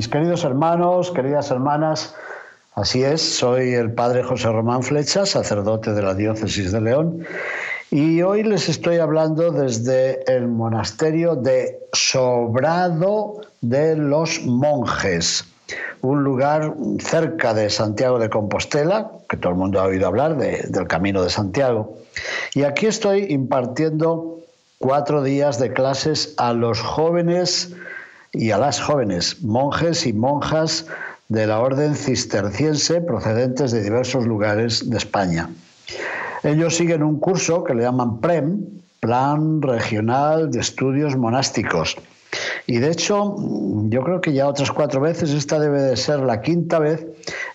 Mis queridos hermanos, queridas hermanas, así es, soy el padre José Román Flecha, sacerdote de la diócesis de León, y hoy les estoy hablando desde el monasterio de Sobrado de los Monjes, un lugar cerca de Santiago de Compostela, que todo el mundo ha oído hablar del Camino de Santiago. Y aquí estoy impartiendo cuatro días de clases a los jóvenes y a las jóvenes, monjes y monjas de la orden cisterciense procedentes de diversos lugares de España. Ellos siguen un curso que le llaman PREM, Plan Regional de Estudios Monásticos. Y de hecho, yo creo que ya otras cuatro veces, esta debe de ser la quinta vez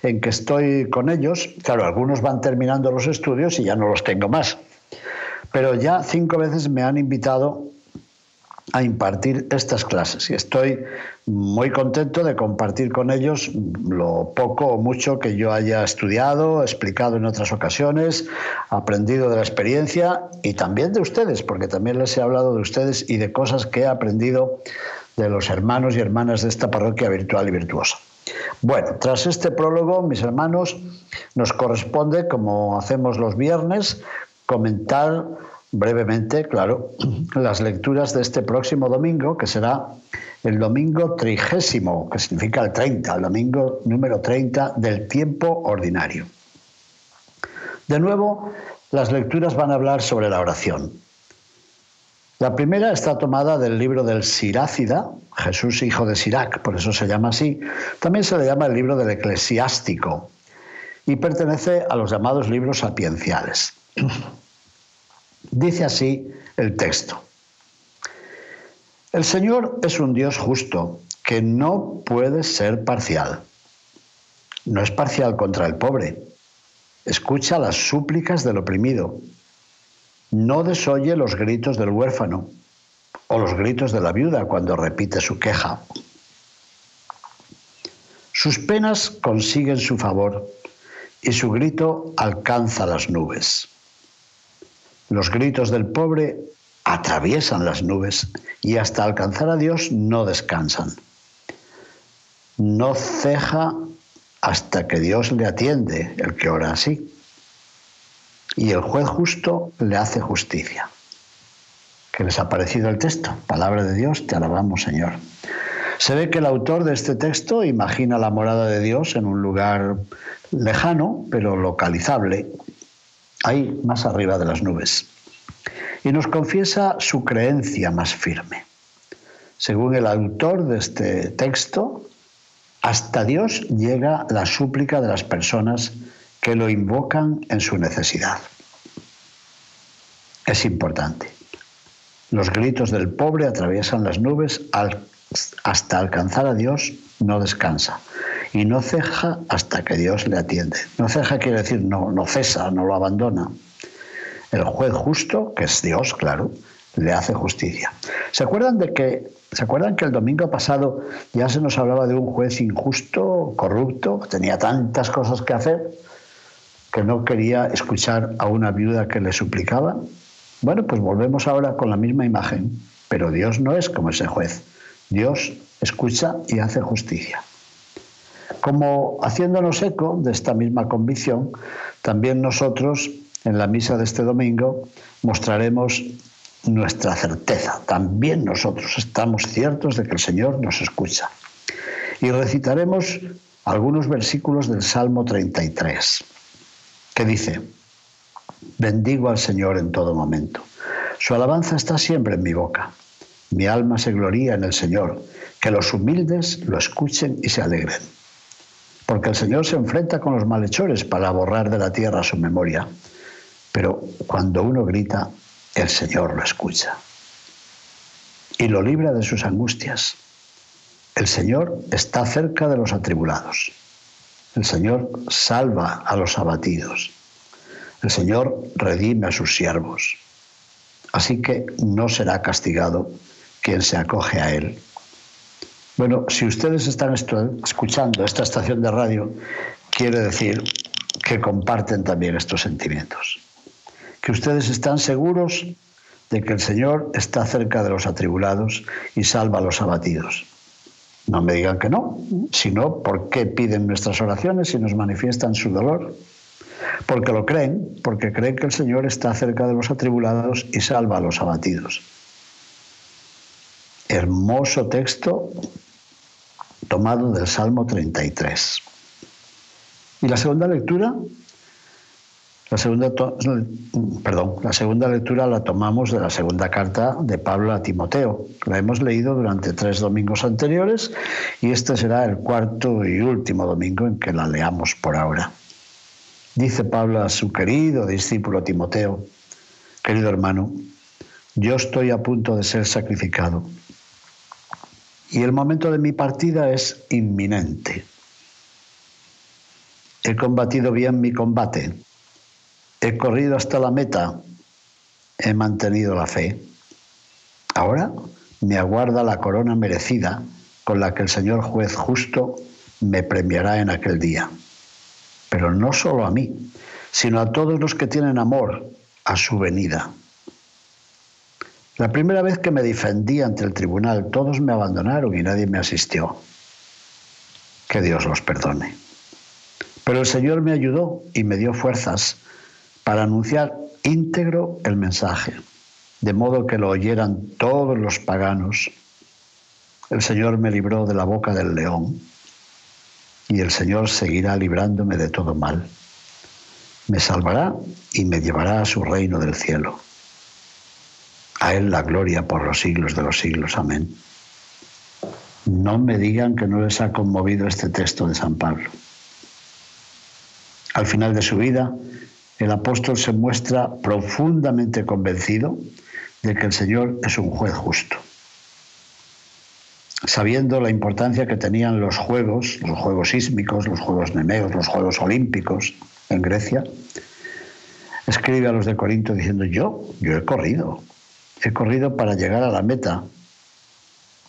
en que estoy con ellos. Claro, algunos van terminando los estudios y ya no los tengo más. Pero ya cinco veces me han invitado a impartir estas clases y estoy muy contento de compartir con ellos lo poco o mucho que yo haya estudiado, explicado en otras ocasiones, aprendido de la experiencia y también de ustedes, porque también les he hablado de ustedes y de cosas que he aprendido de los hermanos y hermanas de esta parroquia virtual y virtuosa. Bueno, tras este prólogo, mis hermanos, nos corresponde, como hacemos los viernes, comentar brevemente, claro, las lecturas de este próximo domingo, que será el domingo trigésimo, que significa el 30, el domingo número 30 del tiempo ordinario. De nuevo, las lecturas van a hablar sobre la oración. La primera está tomada del libro del Sirácida, Jesús hijo de Sirac, por eso se llama así. También se le llama el libro del Eclesiástico y pertenece a los llamados libros sapienciales. Dice así el texto. El Señor es un Dios justo que no puede ser parcial. No es parcial contra el pobre. Escucha las súplicas del oprimido. No desoye los gritos del huérfano o los gritos de la viuda cuando repite su queja. Sus penas consiguen su favor y su grito alcanza las nubes. Los gritos del pobre atraviesan las nubes y hasta alcanzar a Dios no descansan. No ceja hasta que Dios le atiende, el que ora así. Y el juez justo le hace justicia. ¿Qué les ha parecido el texto? Palabra de Dios, te alabamos Señor. Se ve que el autor de este texto imagina la morada de Dios en un lugar lejano, pero localizable, ahí más arriba de las nubes. Y nos confiesa su creencia más firme. Según el autor de este texto, hasta Dios llega la súplica de las personas que lo invocan en su necesidad. Es importante. Los gritos del pobre atraviesan las nubes hasta alcanzar a Dios, no descansa y no ceja hasta que Dios le atiende. No ceja quiere decir no, no cesa, no lo abandona. El juez justo, que es Dios, claro, le hace justicia. ¿Se acuerdan de que ¿Se acuerdan que el domingo pasado ya se nos hablaba de un juez injusto, corrupto, que tenía tantas cosas que hacer que no quería escuchar a una viuda que le suplicaba? Bueno, pues volvemos ahora con la misma imagen, pero Dios no es como ese juez. Dios escucha y hace justicia. Como haciéndonos eco de esta misma convicción, también nosotros en la misa de este domingo mostraremos nuestra certeza. También nosotros estamos ciertos de que el Señor nos escucha. Y recitaremos algunos versículos del Salmo 33, que dice, bendigo al Señor en todo momento. Su alabanza está siempre en mi boca. Mi alma se gloría en el Señor. Que los humildes lo escuchen y se alegren porque el Señor se enfrenta con los malhechores para borrar de la tierra su memoria. Pero cuando uno grita, el Señor lo escucha. y lo libra de sus angustias. El Señor está cerca de los atribulados. El Señor salva a los abatidos. El Señor redime a sus siervos. Así que no será castigado quien se acoge a Él. Bueno, si ustedes están escuchando esta estación de radio, quiere decir que comparten también estos sentimientos. Que ustedes están seguros de que el Señor está cerca de los atribulados y salva a los abatidos. No me digan que no, sino por qué piden nuestras oraciones y nos manifiestan su dolor. Porque lo creen, porque creen que el Señor está cerca de los atribulados y salva a los abatidos. Hermoso texto tomado del Salmo 33. Y la segunda lectura la segunda, perdón, la segunda lectura la tomamos de la segunda carta de Pablo a Timoteo. La hemos leído durante tres domingos anteriores y este será el cuarto y último domingo en que la leamos por ahora. Dice Pablo a su querido discípulo Timoteo, querido hermano, yo estoy a punto de ser sacrificado y el momento de mi partida es inminente. He combatido bien mi combate He corrido hasta la meta, he mantenido la fe. Ahora me aguarda la corona merecida con la que el Señor juez justo me premiará en aquel día. Pero no solo a mí, sino a todos los que tienen amor a su venida. La primera vez que me defendí ante el tribunal, todos me abandonaron y nadie me asistió. Que Dios los perdone. Pero el Señor me ayudó y me dio fuerzas para anunciar íntegro el mensaje, de modo que lo oyeran todos los paganos. El Señor me libró de la boca del león y el Señor seguirá librándome de todo mal. Me salvará y me llevará a su reino del cielo. A Él la gloria por los siglos de los siglos. Amén. No me digan que no les ha conmovido este texto de San Pablo. Al final de su vida, el apóstol se muestra profundamente convencido de que el Señor es un juez justo. Sabiendo la importancia que tenían los juegos, los juegos sísmicos, los juegos nemeos, los juegos olímpicos en Grecia, escribe a los de Corinto diciendo, yo, yo he corrido, he corrido para llegar a la meta.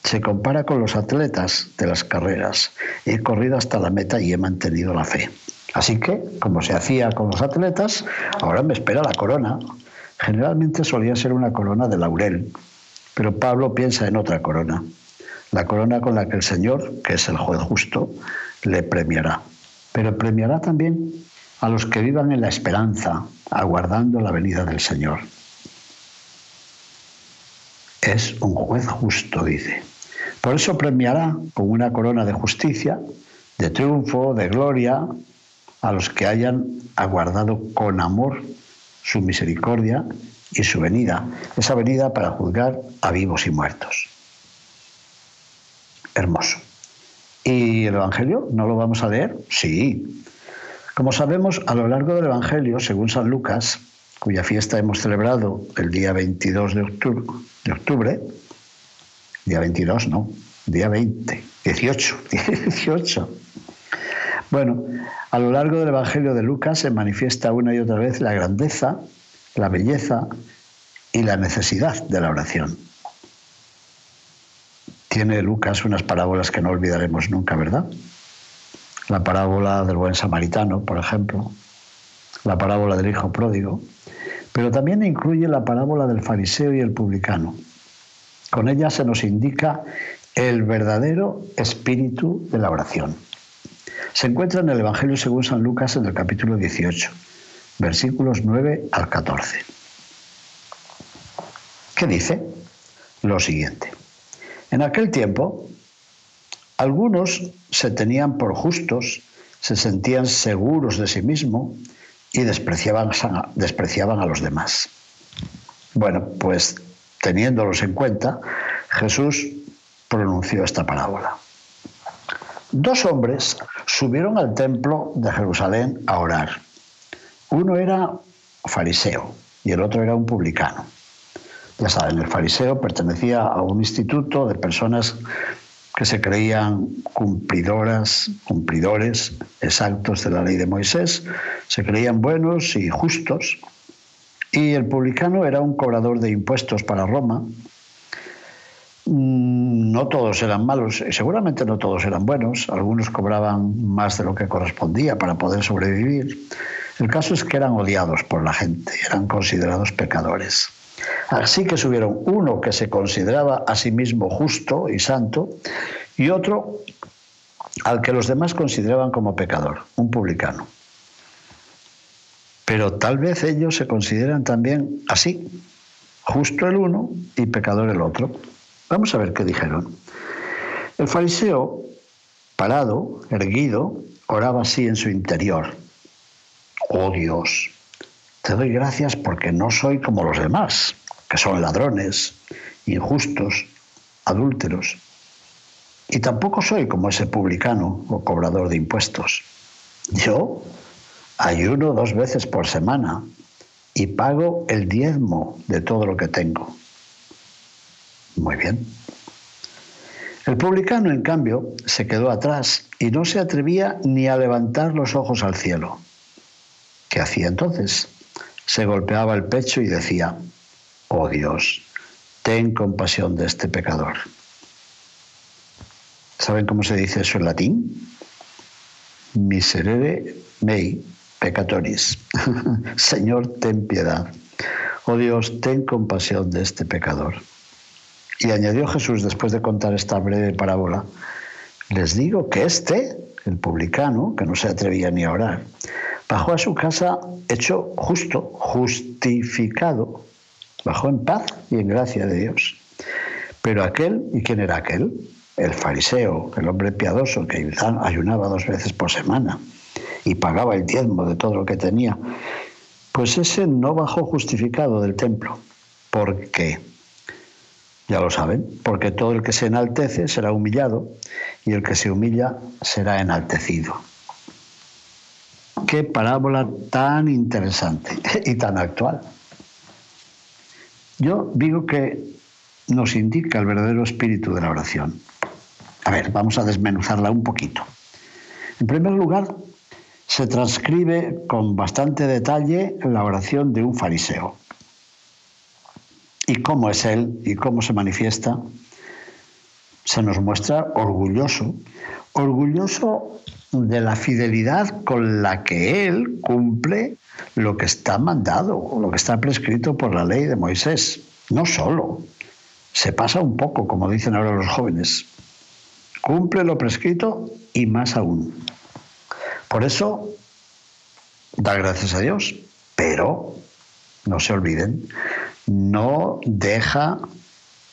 Se compara con los atletas de las carreras. He corrido hasta la meta y he mantenido la fe. Así que, como se hacía con los atletas, ahora me espera la corona. Generalmente solía ser una corona de laurel, pero Pablo piensa en otra corona, la corona con la que el Señor, que es el juez justo, le premiará. Pero premiará también a los que vivan en la esperanza, aguardando la venida del Señor. Es un juez justo, dice. Por eso premiará con una corona de justicia, de triunfo, de gloria, a los que hayan aguardado con amor su misericordia y su venida, esa venida para juzgar a vivos y muertos. Hermoso. ¿Y el Evangelio? ¿No lo vamos a leer? Sí. Como sabemos, a lo largo del Evangelio, según San Lucas, cuya fiesta hemos celebrado el día 22 de octubre, de octubre día 22, no, día 20, 18, 18 bueno, a lo largo del Evangelio de Lucas se manifiesta una y otra vez la grandeza, la belleza y la necesidad de la oración. Tiene Lucas unas parábolas que no olvidaremos nunca, ¿verdad? La parábola del buen samaritano, por ejemplo, la parábola del hijo pródigo, pero también incluye la parábola del fariseo y el publicano. Con ella se nos indica el verdadero espíritu de la oración. Se encuentra en el Evangelio según San Lucas en el capítulo 18, versículos 9 al 14. ¿Qué dice? Lo siguiente. En aquel tiempo, algunos se tenían por justos, se sentían seguros de sí mismos y despreciaban, despreciaban a los demás. Bueno, pues teniéndolos en cuenta, Jesús pronunció esta parábola. Dos hombres subieron al templo de Jerusalén a orar. Uno era fariseo y el otro era un publicano. Ya saben, el fariseo pertenecía a un instituto de personas que se creían cumplidoras, cumplidores exactos de la ley de Moisés, se creían buenos y justos. Y el publicano era un cobrador de impuestos para Roma. Mm, no todos eran malos, seguramente no todos eran buenos, algunos cobraban más de lo que correspondía para poder sobrevivir. El caso es que eran odiados por la gente, eran considerados pecadores. Así que subieron uno que se consideraba a sí mismo justo y santo y otro al que los demás consideraban como pecador, un publicano. Pero tal vez ellos se consideran también así, justo el uno y pecador el otro. Vamos a ver qué dijeron. El fariseo, parado, erguido, oraba así en su interior. Oh Dios, te doy gracias porque no soy como los demás, que son ladrones, injustos, adúlteros. Y tampoco soy como ese publicano o cobrador de impuestos. Yo ayuno dos veces por semana y pago el diezmo de todo lo que tengo. Muy bien. El publicano, en cambio, se quedó atrás y no se atrevía ni a levantar los ojos al cielo. ¿Qué hacía entonces? se golpeaba el pecho y decía, oh Dios, ten compasión de este pecador. ¿Saben cómo se dice eso en latín? Miserere mei peccatoris. Señor, ten piedad. Oh Dios, ten compasión de este pecador. Y añadió Jesús después de contar esta breve parábola, les digo que este, el publicano, que no se atrevía ni a orar, bajó a su casa hecho justo, justificado, bajó en paz y en gracia de Dios. Pero aquel, ¿y quién era aquel? El fariseo, el hombre piadoso que ayunaba dos veces por semana y pagaba el diezmo de todo lo que tenía, pues ese no bajó justificado del templo. ¿Por qué? Ya lo saben, porque todo el que se enaltece será humillado y el que se humilla será enaltecido. Qué parábola tan interesante y tan actual. Yo digo que nos indica el verdadero espíritu de la oración. A ver, vamos a desmenuzarla un poquito. En primer lugar, se transcribe con bastante detalle la oración de un fariseo. Y cómo es él y cómo se manifiesta, se nos muestra orgulloso, orgulloso de la fidelidad con la que él cumple lo que está mandado, lo que está prescrito por la ley de Moisés. No solo, se pasa un poco, como dicen ahora los jóvenes. Cumple lo prescrito y más aún. Por eso, da gracias a Dios, pero no se olviden, no deja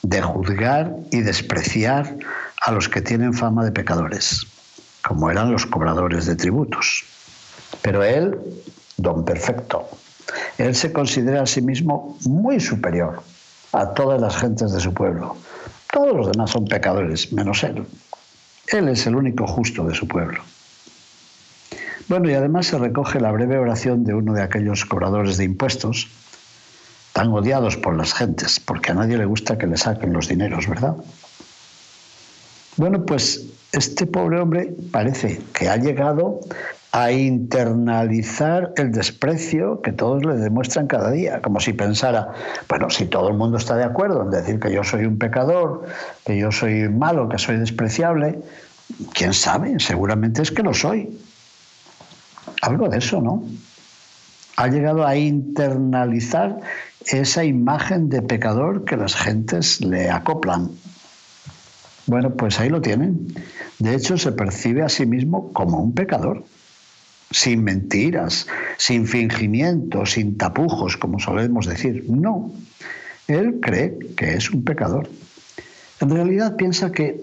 de juzgar y despreciar a los que tienen fama de pecadores como eran los cobradores de tributos. Pero él, don perfecto, él se considera a sí mismo muy superior a todas las gentes de su pueblo. Todos los demás son pecadores, menos él. Él es el único justo de su pueblo. Bueno, y además se recoge la breve oración de uno de aquellos cobradores de impuestos, tan odiados por las gentes, porque a nadie le gusta que le saquen los dineros, ¿verdad? Bueno, pues este pobre hombre parece que ha llegado a internalizar el desprecio que todos le demuestran cada día, como si pensara, bueno, si todo el mundo está de acuerdo en decir que yo soy un pecador, que yo soy malo, que soy despreciable, quién sabe, seguramente es que lo soy. Algo de eso, ¿no? Ha llegado a internalizar esa imagen de pecador que las gentes le acoplan. Bueno, pues ahí lo tienen. De hecho, se percibe a sí mismo como un pecador, sin mentiras, sin fingimientos, sin tapujos, como solemos decir. No, él cree que es un pecador. En realidad piensa que,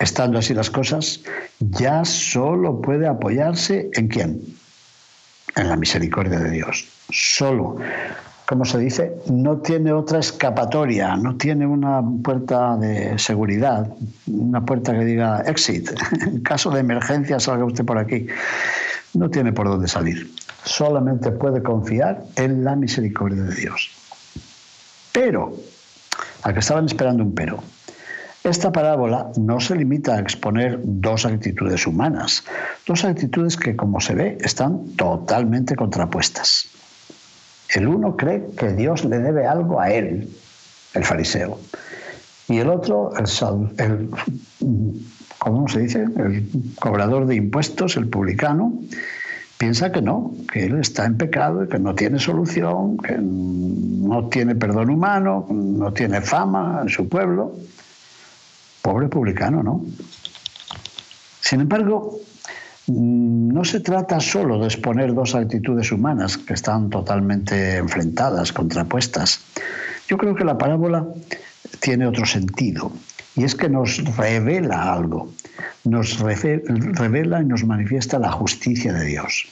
estando así las cosas, ya solo puede apoyarse en quién? En la misericordia de Dios. Solo como se dice, no tiene otra escapatoria, no tiene una puerta de seguridad, una puerta que diga exit. En caso de emergencia salga usted por aquí. No tiene por dónde salir. Solamente puede confiar en la misericordia de Dios. Pero, a que estaban esperando un pero. Esta parábola no se limita a exponer dos actitudes humanas, dos actitudes que, como se ve, están totalmente contrapuestas. El uno cree que Dios le debe algo a él, el fariseo, y el otro, el, ¿cómo se dice? El cobrador de impuestos, el publicano, piensa que no, que él está en pecado y que no tiene solución, que no tiene perdón humano, no tiene fama en su pueblo. Pobre publicano, ¿no? Sin embargo, no se trata solo de exponer dos actitudes humanas que están totalmente enfrentadas, contrapuestas. Yo creo que la parábola tiene otro sentido y es que nos revela algo, nos revela y nos manifiesta la justicia de Dios.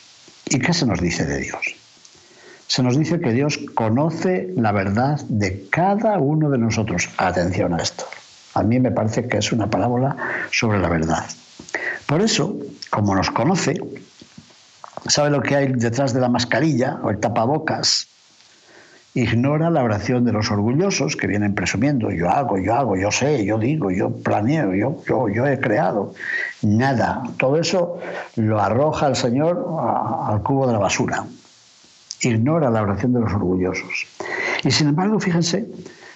¿Y qué se nos dice de Dios? Se nos dice que Dios conoce la verdad de cada uno de nosotros. Atención a esto. A mí me parece que es una parábola sobre la verdad. Por eso, como nos conoce, sabe lo que hay detrás de la mascarilla o el tapabocas, ignora la oración de los orgullosos que vienen presumiendo, yo hago, yo hago, yo sé, yo digo, yo planeo, yo, yo, yo he creado. Nada, todo eso lo arroja el Señor al cubo de la basura. Ignora la oración de los orgullosos. Y sin embargo, fíjense,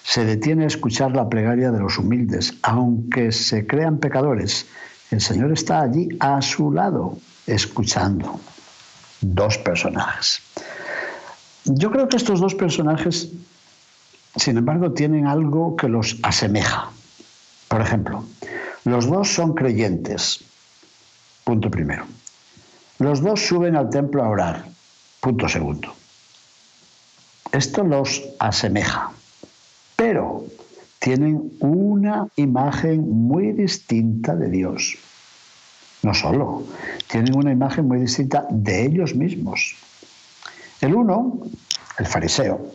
se detiene a escuchar la plegaria de los humildes, aunque se crean pecadores. El Señor está allí a su lado, escuchando. Dos personajes. Yo creo que estos dos personajes, sin embargo, tienen algo que los asemeja. Por ejemplo, los dos son creyentes. Punto primero. Los dos suben al templo a orar. Punto segundo. Esto los asemeja pero tienen una imagen muy distinta de Dios. No solo, tienen una imagen muy distinta de ellos mismos. El uno, el fariseo,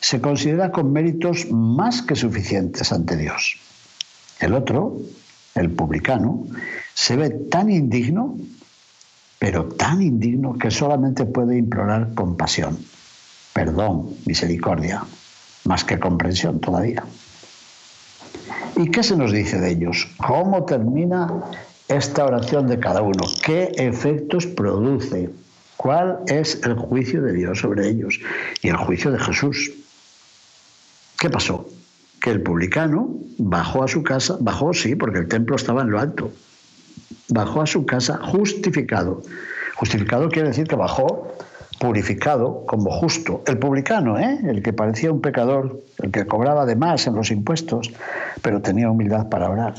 se considera con méritos más que suficientes ante Dios. El otro, el publicano, se ve tan indigno, pero tan indigno que solamente puede implorar compasión, perdón, misericordia más que comprensión todavía. ¿Y qué se nos dice de ellos? ¿Cómo termina esta oración de cada uno? ¿Qué efectos produce? ¿Cuál es el juicio de Dios sobre ellos? Y el juicio de Jesús. ¿Qué pasó? Que el publicano bajó a su casa, bajó sí, porque el templo estaba en lo alto, bajó a su casa justificado. Justificado quiere decir que bajó purificado como justo. El publicano, ¿eh? el que parecía un pecador, el que cobraba de más en los impuestos, pero tenía humildad para orar.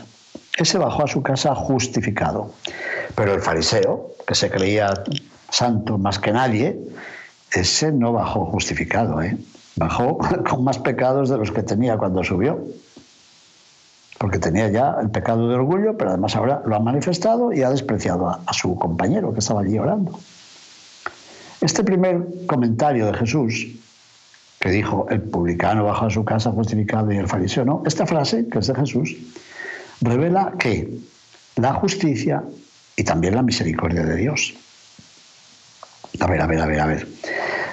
Ese bajó a su casa justificado. Pero el fariseo, que se creía santo más que nadie, ese no bajó justificado, ¿eh? bajó con más pecados de los que tenía cuando subió. Porque tenía ya el pecado de orgullo, pero además ahora lo ha manifestado y ha despreciado a su compañero que estaba allí orando. Este primer comentario de Jesús, que dijo, el publicano baja a su casa justificado y el fariseo no, esta frase, que es de Jesús, revela que la justicia y también la misericordia de Dios. A ver, a ver, a ver, a ver.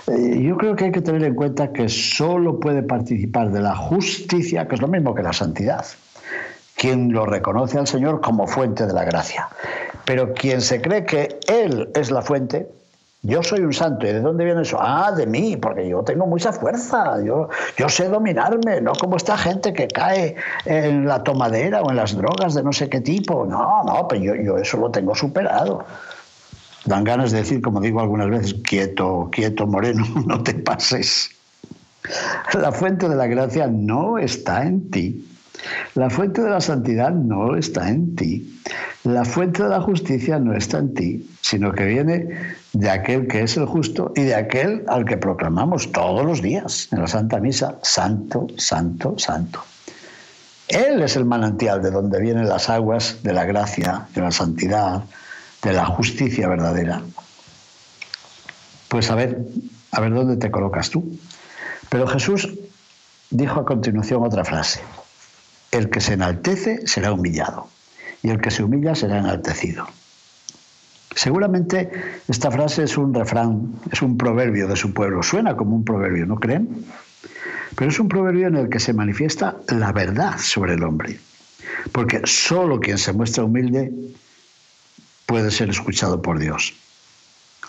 Eh, yo creo que hay que tener en cuenta que solo puede participar de la justicia, que es lo mismo que la santidad, quien lo reconoce al Señor como fuente de la gracia. Pero quien se cree que Él es la fuente, yo soy un santo. ¿Y de dónde viene eso? Ah, de mí, porque yo tengo mucha fuerza. Yo, yo sé dominarme, no como esta gente que cae en la tomadera o en las drogas de no sé qué tipo. No, no, pero yo, yo eso lo tengo superado. Dan ganas de decir, como digo algunas veces, quieto, quieto, moreno, no te pases. La fuente de la gracia no está en ti. La fuente de la santidad no está en ti. La fuente de la justicia no está en ti, sino que viene de aquel que es el justo y de aquel al que proclamamos todos los días en la Santa Misa, Santo, Santo, Santo. Él es el manantial de donde vienen las aguas de la gracia, de la santidad, de la justicia verdadera. Pues a ver, a ver dónde te colocas tú. Pero Jesús dijo a continuación otra frase. El que se enaltece será humillado y el que se humilla será enaltecido. Seguramente esta frase es un refrán, es un proverbio de su pueblo. Suena como un proverbio, ¿no creen? Pero es un proverbio en el que se manifiesta la verdad sobre el hombre. Porque solo quien se muestra humilde puede ser escuchado por Dios.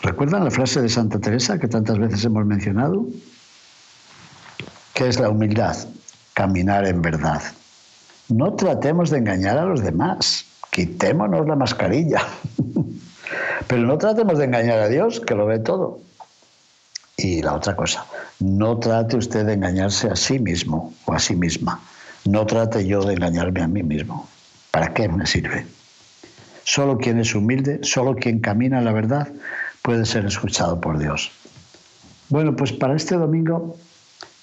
¿Recuerdan la frase de Santa Teresa que tantas veces hemos mencionado? ¿Qué es la humildad? Caminar en verdad. No tratemos de engañar a los demás. Quitémonos la mascarilla. Pero no tratemos de engañar a Dios, que lo ve todo. Y la otra cosa, no trate usted de engañarse a sí mismo o a sí misma. No trate yo de engañarme a mí mismo. ¿Para qué me sirve? Solo quien es humilde, solo quien camina en la verdad, puede ser escuchado por Dios. Bueno, pues para este domingo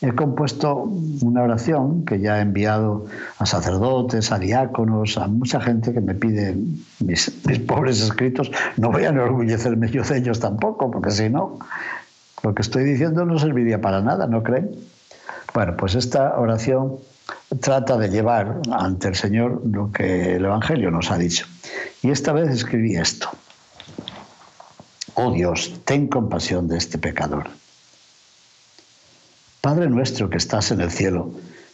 he compuesto una oración que ya he enviado a sacerdotes, a diáconos, a mucha gente que me pide mis, pobres escritos. No voy a enorgullecerme yo de ellos tampoco, porque si no, lo que estoy diciendo no serviría para nada, ¿no creen? Bueno, pues esta oración trata de llevar ante el Señor lo que el Evangelio nos ha dicho. Y esta vez escribí esto. Oh Dios, ten compasión de este pecador Padre nuestro que estás en el cielo,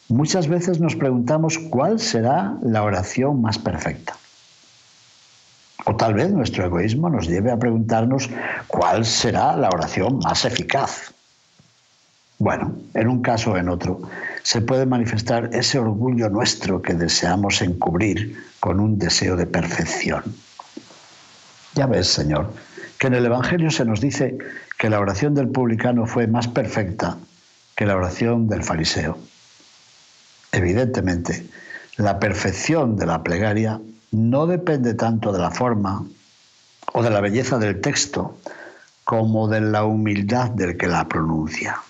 muchas veces nos preguntamos cuál será la oración más perfecta. O tal vez nuestro egoísmo nos lleve a preguntarnos cuál será la oración más eficaz. Bueno, en un caso o en otro, se puede manifestar ese orgullo nuestro que deseamos encubrir con un deseo de perfección. Ya ves, Señor, que en el Evangelio se nos dice que la oración del publicano fue más perfecta que la oración del fariseo. Evidentemente, la perfección de la plegaria no depende tanto de la forma o de la belleza del texto como de la humildad del que la pronuncia.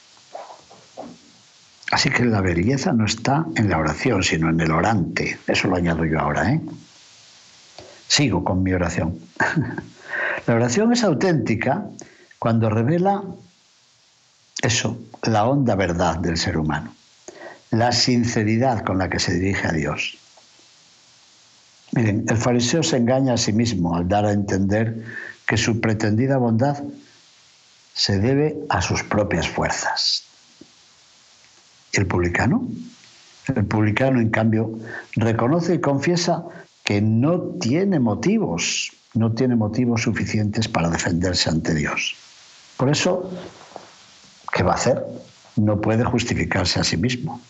Así que la belleza no está en la oración, sino en el orante. Eso lo añado yo ahora. ¿eh? Sigo con mi oración. la oración es auténtica cuando revela eso, la honda verdad del ser humano, la sinceridad con la que se dirige a Dios. Miren, el fariseo se engaña a sí mismo al dar a entender que su pretendida bondad se debe a sus propias fuerzas. ¿Y el publicano? El publicano, en cambio, reconoce y confiesa que no tiene motivos, no tiene motivos suficientes para defenderse ante Dios. Por eso ¿Qué va a hacer? No puede justificarse a sí mismo.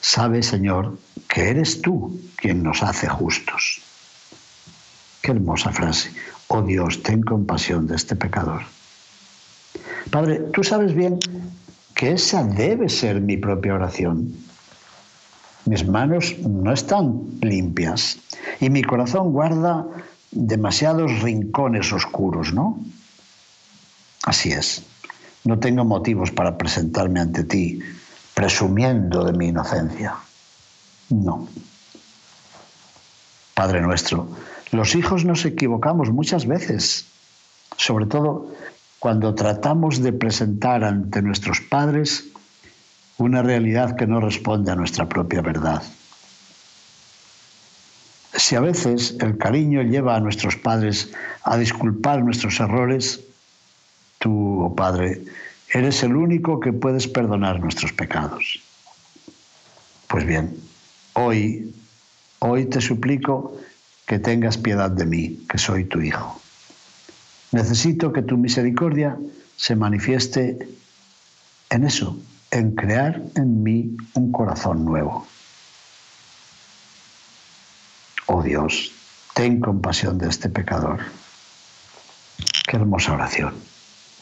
Sabe, Señor, que eres tú quien nos hace justos. Qué hermosa frase. Oh Dios, ten compasión de este pecador. Padre, tú sabes bien que esa debe ser mi propia oración. Mis manos no están limpias y mi corazón guarda demasiados rincones oscuros, ¿no? Así es. No tengo motivos para presentarme ante ti presumiendo de mi inocencia. No. Padre nuestro, los hijos nos equivocamos muchas veces, sobre todo cuando tratamos de presentar ante nuestros padres una realidad que no responde a nuestra propia verdad. Si a veces el cariño lleva a nuestros padres a disculpar nuestros errores, Tú, oh Padre, eres el único que puedes perdonar nuestros pecados. Pues bien, hoy, hoy te suplico que tengas piedad de mí, que soy tu Hijo. Necesito que tu misericordia se manifieste en eso, en crear en mí un corazón nuevo. Oh Dios, ten compasión de este pecador. Qué hermosa oración.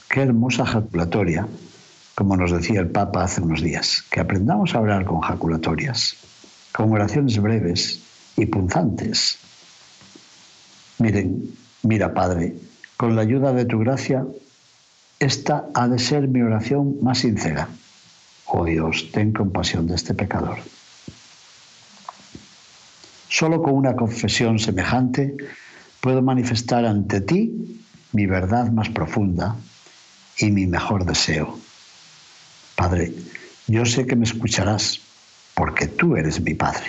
Qué hermosa jaculatoria, como nos decía el Papa hace unos días, que aprendamos a orar con jaculatorias, con oraciones breves y punzantes. Miren, mira Padre, con la ayuda de tu gracia, esta ha de ser mi oración más sincera. Oh Dios, ten compasión de este pecador. Solo con una confesión semejante puedo manifestar ante ti mi verdad más profunda y mi mejor deseo. Padre, yo sé que me escucharás porque tú eres mi Padre.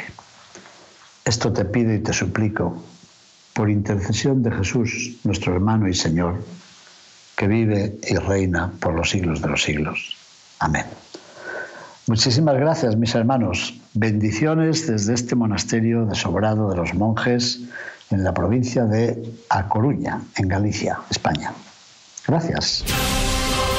Esto te pido y te suplico por intercesión de Jesús, nuestro hermano y Señor, que vive y reina por los siglos de los siglos. Amén. Muchísimas gracias, mis hermanos. Bendiciones desde este monasterio de Sobrado de los Monjes en la provincia de A Coruña, en Galicia, España. Gracias.